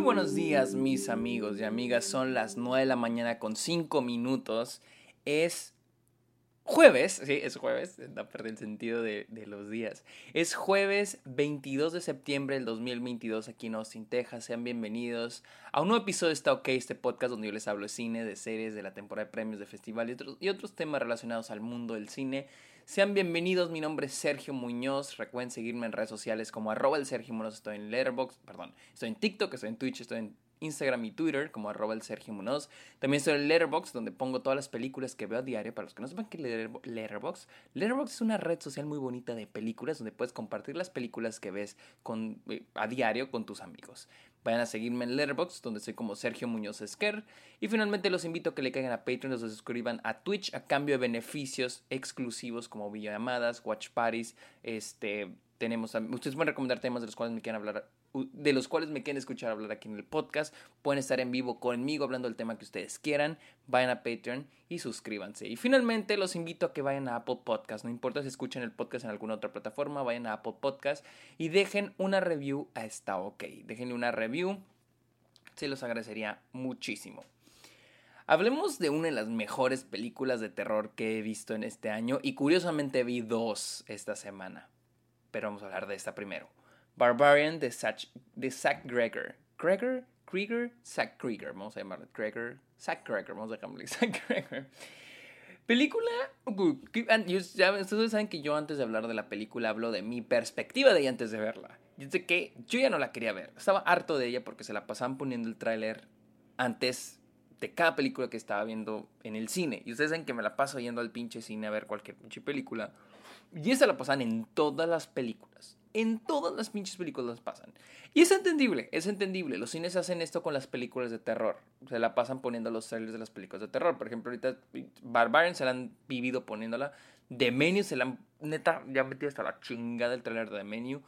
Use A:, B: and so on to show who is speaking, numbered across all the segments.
A: Muy buenos días mis amigos y amigas, son las 9 de la mañana con 5 minutos. Es jueves, sí, es jueves, no perdí el sentido de, los días. Es jueves 22 de septiembre del 2022 aquí en Austin, Texas. Sean bienvenidos a un nuevo episodio de Está OK, este podcast donde yo les hablo de cine, de series, de la temporada de premios, de festival y otros, y otros temas relacionados al mundo del cine. Sean bienvenidos, mi nombre es Sergio Muñoz. Recuerden seguirme en redes sociales como arroba el Sergio Muñoz. Estoy en Letterboxd, perdón, estoy en TikTok, estoy en Twitch, estoy en Instagram y Twitter como arroba el Sergio Muñoz. También estoy en Letterboxd, donde pongo todas las películas que veo a diario. Para los que no sepan qué es Letterboxd, Letterboxd es una red social muy bonita de películas donde puedes compartir las películas que ves eh, a diario con tus amigos. Vayan a seguirme en Letterboxd, donde soy como Sergio Muñoz Esquer. Y finalmente los invito a que le caigan a Patreon, los suscriban a Twitch a cambio de beneficios exclusivos como videollamadas, watch parties, este tenemos, ustedes pueden recomendar temas de los cuales me quieran hablar, de los cuales me quieren escuchar hablar aquí en el podcast. Pueden estar en vivo conmigo hablando del tema que ustedes quieran. Vayan a Patreon y suscríbanse. Y finalmente los invito a que vayan a Apple Podcast. No importa si escuchan el podcast en alguna otra plataforma, vayan a Apple Podcast y dejen una review a esta OK. Déjenle una review. Se los agradecería muchísimo. Hablemos de una de las mejores películas de terror que he visto en este año y curiosamente vi dos esta semana pero vamos a hablar de esta primero. Barbarian de, Zach, de Zach Greger. Greger, Krieger, Zach Krieger. Vamos a llamarlo Greger, Zach Greger. Vamos a llamarle Zach Greger. Película. Ustedes saben que yo antes de hablar de la película hablo de mi perspectiva de ella antes de verla. Yo que yo ya no la quería ver. Estaba harto de ella porque se la pasaban poniendo el tráiler antes de cada película que estaba viendo en el cine. Y ustedes saben que me la paso yendo al pinche cine a ver cualquier pinche película. Y esa la pasan en todas las películas. En todas las pinches películas las pasan. Y es entendible, es entendible. Los cines hacen esto con las películas de terror. Se la pasan poniendo los trailers de las películas de terror. Por ejemplo, ahorita Barbarian se la han vivido poniéndola. The Menu se la han, neta, ya metido hasta la chingada el trailer de The Menu.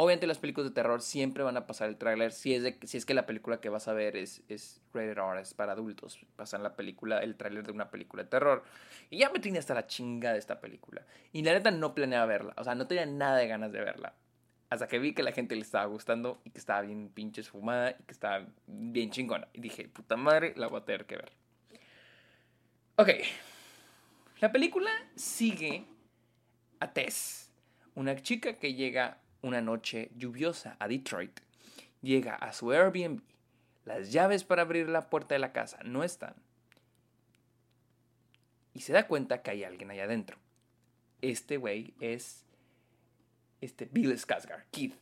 A: Obviamente las películas de terror siempre van a pasar el tráiler si es de, si es que la película que vas a ver es, es rated R, es para adultos. Pasan la película, el tráiler de una película de terror. Y ya me tiene hasta la chinga de esta película. Y la neta no planeaba verla, o sea, no tenía nada de ganas de verla. Hasta que vi que la gente le estaba gustando y que estaba bien pinche esfumada y que estaba bien chingona. Y dije, puta madre, la voy a tener que ver. Ok. La película sigue a Tess, una chica que llega una noche lluviosa a Detroit. Llega a su Airbnb. Las llaves para abrir la puerta de la casa no están. Y se da cuenta que hay alguien allá adentro. Este güey es este Bill Skarsgård, Keith.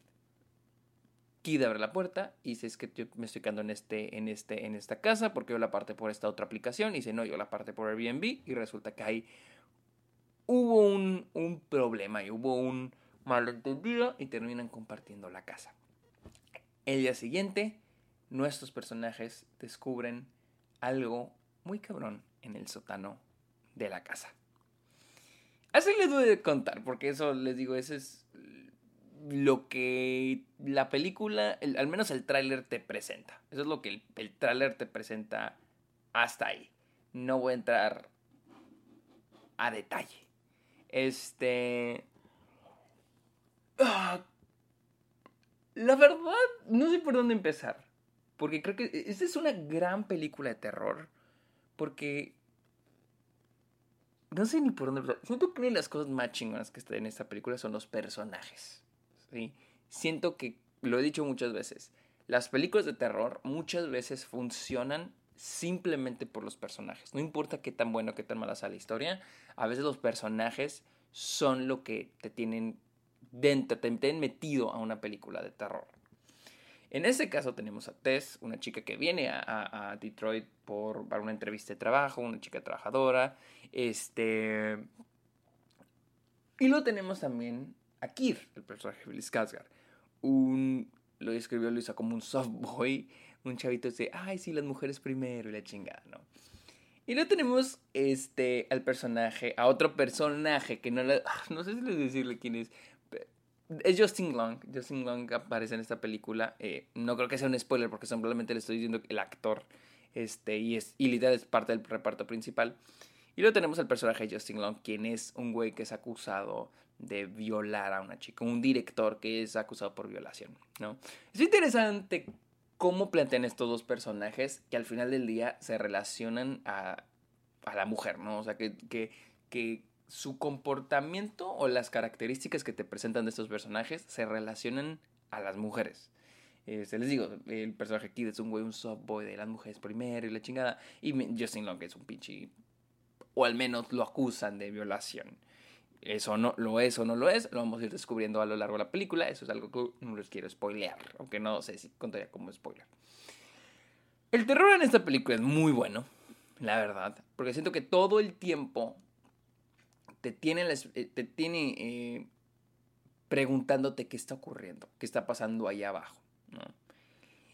A: Keith abre la puerta y dice es que yo me estoy quedando en este, en este, en esta casa porque yo la parte por esta otra aplicación. Y dice no, yo la parte por Airbnb y resulta que ahí hubo un, un problema y hubo un, malentendido y terminan compartiendo la casa. El día siguiente, nuestros personajes descubren algo muy cabrón en el sótano de la casa. Así les voy a contar, porque eso les digo, eso es lo que la película, al menos el tráiler te presenta. Eso es lo que el, el tráiler te presenta hasta ahí. No voy a entrar a detalle. Este, Ah, la verdad, no sé por dónde empezar. Porque creo que esta es una gran película de terror. Porque... No sé ni por dónde. Siento que una de las cosas más chingonas que están en esta película son los personajes. ¿sí? Siento que, lo he dicho muchas veces, las películas de terror muchas veces funcionan simplemente por los personajes. No importa qué tan bueno qué tan mala sea la historia, a veces los personajes son lo que te tienen dentro, te, han metido a una película de terror. En este caso tenemos a Tess, una chica que viene a, Detroit por, para una entrevista de trabajo, una chica trabajadora. Este... Y luego tenemos también a Kir, el personaje de Bill Skarsgård. Un, lo describió Luisa como un soft boy, un chavito de, ay, sí, las mujeres primero y la chingada, ¿no? Y luego tenemos este, al personaje, a otro personaje que no, no sé si les decirle quién es, es Justin Long. Justin Long aparece en esta película. Eh, no creo que sea un spoiler porque simplemente le estoy diciendo el actor. Este, y, es, y literal es parte del reparto principal. Y luego tenemos al personaje de Justin Long, quien es un güey que es acusado de violar a una chica. Un director que es acusado por violación, ¿no? Es interesante cómo plantean estos dos personajes que al final del día se relacionan a, a la mujer, ¿no? O sea, que, que, que su comportamiento o las características que te presentan de estos personajes se relacionan a las mujeres. Este, les digo, el personaje aquí es un güey, un soft boy de las mujeres primero y la chingada. Y Justin Long es un pinche. O al menos lo acusan de violación. Eso no lo es o no lo es, lo vamos a ir descubriendo a lo largo de la película. Eso es algo que no les quiero spoilear, aunque no sé si contaría como spoiler. El terror en esta película es muy bueno, la verdad, porque siento que todo el tiempo te tiene, eh, te tiene eh, preguntándote qué está ocurriendo, qué está pasando ahí abajo.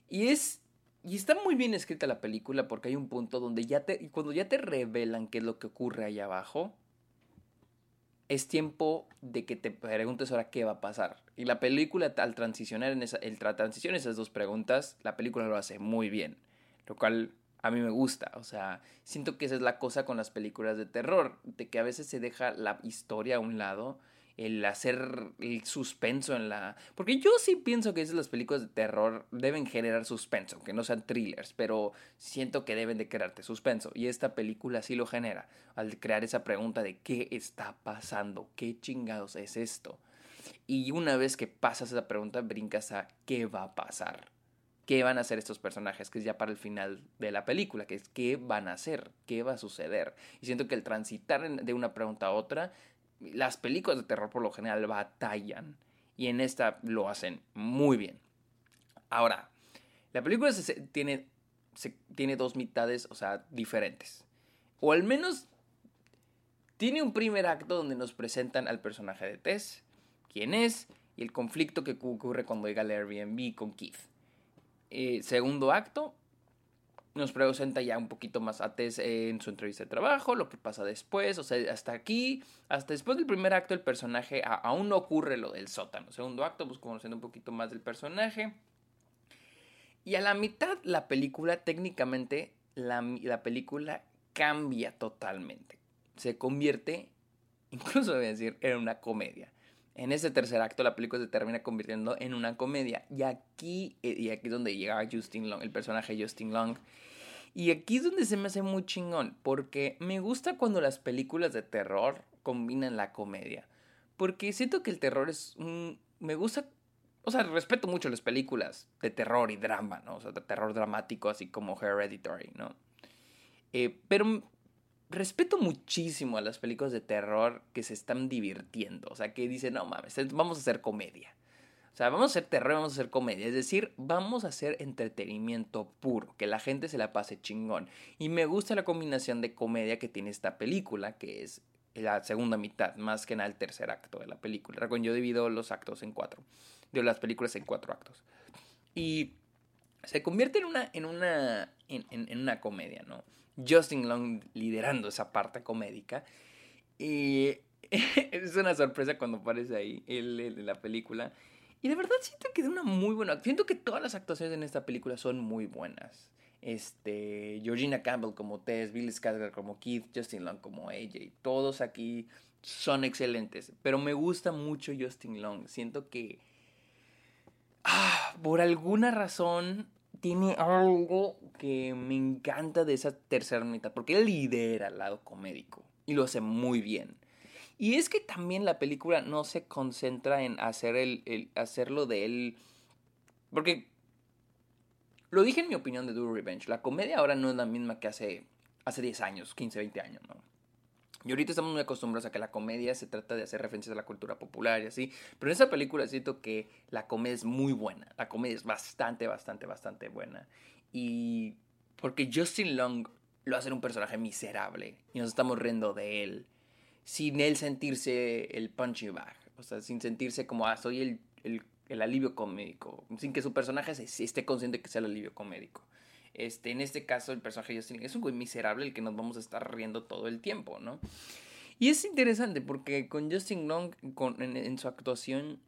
A: Y es. Y está muy bien escrita la película porque hay un punto donde ya te. Cuando ya te revelan qué es lo que ocurre ahí abajo. Es tiempo de que te preguntes ahora qué va a pasar. Y la película, al transicionar en esa. El transición esas dos preguntas, la película lo hace muy bien. Lo cual a mí me gusta. O sea, siento que esa es la cosa con las películas de terror. De que a veces se deja la historia a un lado el hacer el suspenso en la... Porque yo sí pienso que esas las películas de terror deben generar suspenso, aunque no sean thrillers, pero siento que deben de crearte suspenso. Y esta película sí lo genera, al crear esa pregunta de qué está pasando, qué chingados es esto. Y una vez que pasas esa pregunta, brincas a qué va a pasar. ¿Qué van a hacer estos personajes? Que es ya para el final de la película, que es qué van a hacer, qué va a suceder. Y siento que el transitar de una pregunta a otra las películas de terror por lo general batallan y en esta lo hacen muy bien. Ahora, la película tiene, tiene dos mitades, o sea, diferentes. O al menos tiene un primer acto donde nos presentan al personaje de Tess, quién es y el conflicto que ocurre cuando llega al Airbnb con Keith. Eh, segundo acto, nos presenta ya un poquito más a Tess en su entrevista de trabajo, lo que pasa después, o sea, hasta aquí, hasta después del primer acto el personaje aún no ocurre lo del sótano. Segundo acto, pues conociendo un poquito más del personaje. Y a la mitad la película, técnicamente, la, la película cambia totalmente. Se convierte, incluso voy a decir, en una comedia. En ese tercer acto la película se termina convirtiendo en una comedia. Y aquí, eh, y aquí es donde llega Justin Long, el personaje Justin Long. Y aquí es donde se me hace muy chingón, porque me gusta cuando las películas de terror combinan la comedia. Porque siento que el terror es un... Me gusta... O sea, respeto mucho las películas de terror y drama, ¿no? O sea, de terror dramático, así como Hereditary, ¿no? Eh, pero respeto muchísimo a las películas de terror que se están divirtiendo. O sea, que dicen, no mames, vamos a hacer comedia. O sea, vamos a hacer terror, vamos a hacer comedia. Es decir, vamos a hacer entretenimiento puro, que la gente se la pase chingón. Y me gusta la combinación de comedia que tiene esta película, que es la segunda mitad, más que nada el tercer acto de la película. Recuerden, yo divido los actos en cuatro. Digo, las películas en cuatro actos. Y se convierte en una, en una, en una comedia, ¿no? Justin Long liderando esa parte comédica. Y es una sorpresa cuando aparece ahí él en la película. Y de verdad siento que es una muy buena. Siento que todas las actuaciones en esta película son muy buenas. Este, Georgina Campbell como Tess, Billy Skarsgård como Keith, Justin Long como AJ. Todos aquí son excelentes. Pero me gusta mucho Justin Long. Siento que. Ah, por alguna razón tiene algo que me encanta de esa tercera mitad, porque él lidera el lado comédico y lo hace muy bien. Y es que también la película no se concentra en hacer el, hacerlo de él, porque lo dije en mi opinión de Do Revenge, la comedia ahora no es la misma que hace, hace 10 años, 15, 20 años, ¿no? Y ahorita estamos muy acostumbrados a que la comedia se trata de hacer referencias a la cultura popular y así. Pero en esa película siento que la comedia es muy buena. La comedia es bastante, bastante, bastante buena. Y porque Justin Long lo hace un personaje miserable. Y nos estamos riendo de él. Sin él sentirse el punching bag. O sea, sin sentirse como, ah, soy el, el, el alivio comédico. Sin que su personaje se, esté consciente que sea el alivio comédico. Este, en este caso, el personaje de Justin es un güey miserable el que nos vamos a estar riendo todo el tiempo, ¿no? Y es interesante porque con Justin Long, con, en, su actuación,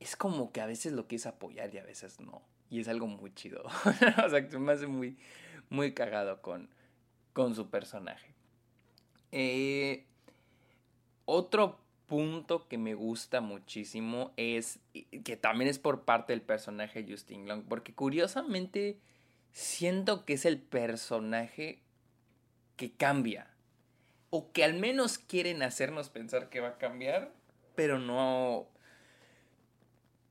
A: es como que a veces lo quieres apoyar y a veces no. Y es algo muy chido. o sea, que me hace muy, muy cagado con, con su personaje. Eh, otro punto que me gusta muchísimo es que también es por parte del personaje Justin Long, porque curiosamente siento que es el personaje que cambia, o que al menos quieren hacernos pensar que va a cambiar, pero no...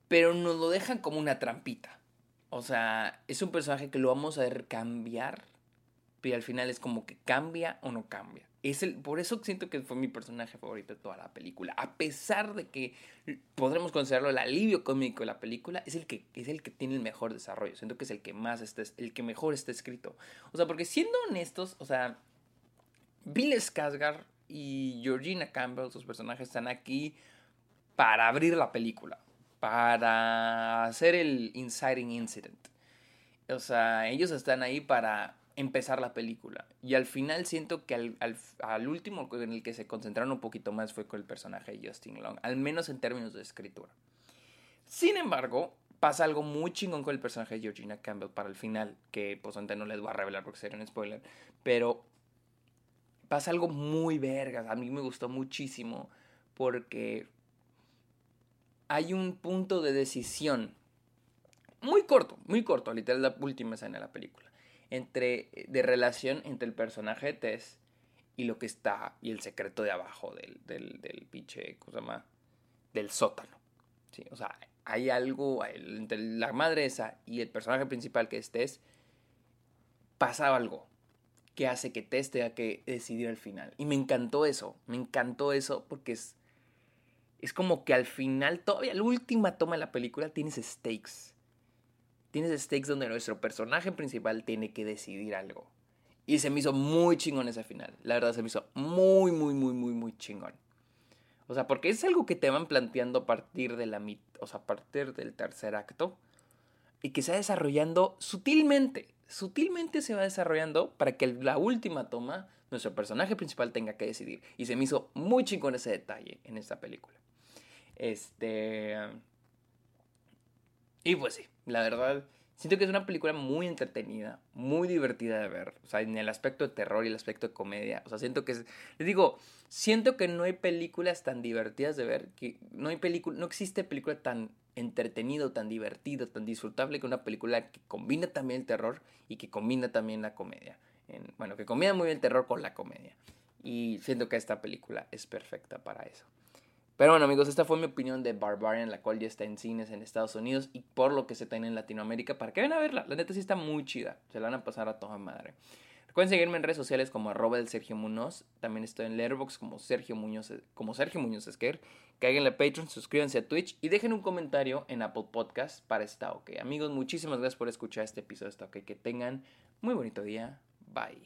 A: Pero nos lo dejan como una trampita. O sea, es un personaje que lo vamos a ver cambiar, pero al final es como que cambia o no cambia. Es el, por eso siento que fue mi personaje favorito de toda la película. A pesar de que podremos considerarlo el alivio cómico de la película, es el que, es el que tiene el mejor desarrollo. Siento que es el que más está, el que mejor está escrito. O sea, porque siendo honestos, o sea, Bill Skarsgård y Georgina Campbell, sus personajes, están aquí para abrir la película. Para hacer el inciting incident. O sea, ellos están ahí para empezar la película. Y al final siento que al, al, último en el que se concentraron un poquito más fue con el personaje de Justin Long, al menos en términos de escritura. Sin embargo, pasa algo muy chingón con el personaje de Georgina Campbell para el final, que pues antes no les voy a revelar porque sería un spoiler, pero pasa algo muy vergas, a mí me gustó muchísimo porque hay un punto de decisión muy corto, muy corto, literal la última escena de la película entre, de relación entre el personaje de Tess y lo que está, y el secreto de abajo del, del, del pinche, ¿cómo se llama? Del sótano. ¿sí? O sea, hay algo entre la madre esa y el personaje principal que es Tess, pasa algo que hace que Tess tenga que decidir al final. Y me encantó eso, me encantó eso porque es, es como que al final, todavía la última toma de la película tienes stakes tienes stakes donde nuestro personaje principal tiene que decidir algo. Y se me hizo muy chingón ese final. La verdad se me hizo muy, muy, muy, muy, muy chingón. O sea, porque es algo que te van planteando a partir de la o sea, a partir del tercer acto y que se va desarrollando sutilmente. Sutilmente se va desarrollando para que la última toma nuestro personaje principal tenga que decidir. Y se me hizo muy chingón ese detalle en esta película. Este y pues sí, la verdad, siento que es una película muy entretenida, muy divertida de ver. O sea, en el aspecto de terror y el aspecto de comedia. O sea, siento que es. Les digo, siento que no hay películas tan divertidas de ver. Que no hay película. No existe película tan entretenido, tan divertido, tan disfrutable que una película que combina también el terror y que combina también la comedia. bueno, que combina muy bien el terror con la comedia. Y siento que esta película es perfecta para eso. Pero bueno amigos, esta fue mi opinión de Barbarian, la cual ya está en cines en Estados Unidos y por lo que se tiene en Latinoamérica, para que vayan a verla. La neta sí está muy chida, se la van a pasar a toda madre. Recuerden seguirme en redes sociales como arroba del Sergio Muñoz. También estoy en Letterboxd como Sergio Muñoz, como Sergio Muñoz Esquer. Caigan a Patreon, suscríbanse a Twitch y dejen un comentario en Apple Podcast para esta OK. Amigos, muchísimas gracias por escuchar este episodio de esta OK. Que tengan muy bonito día. Bye.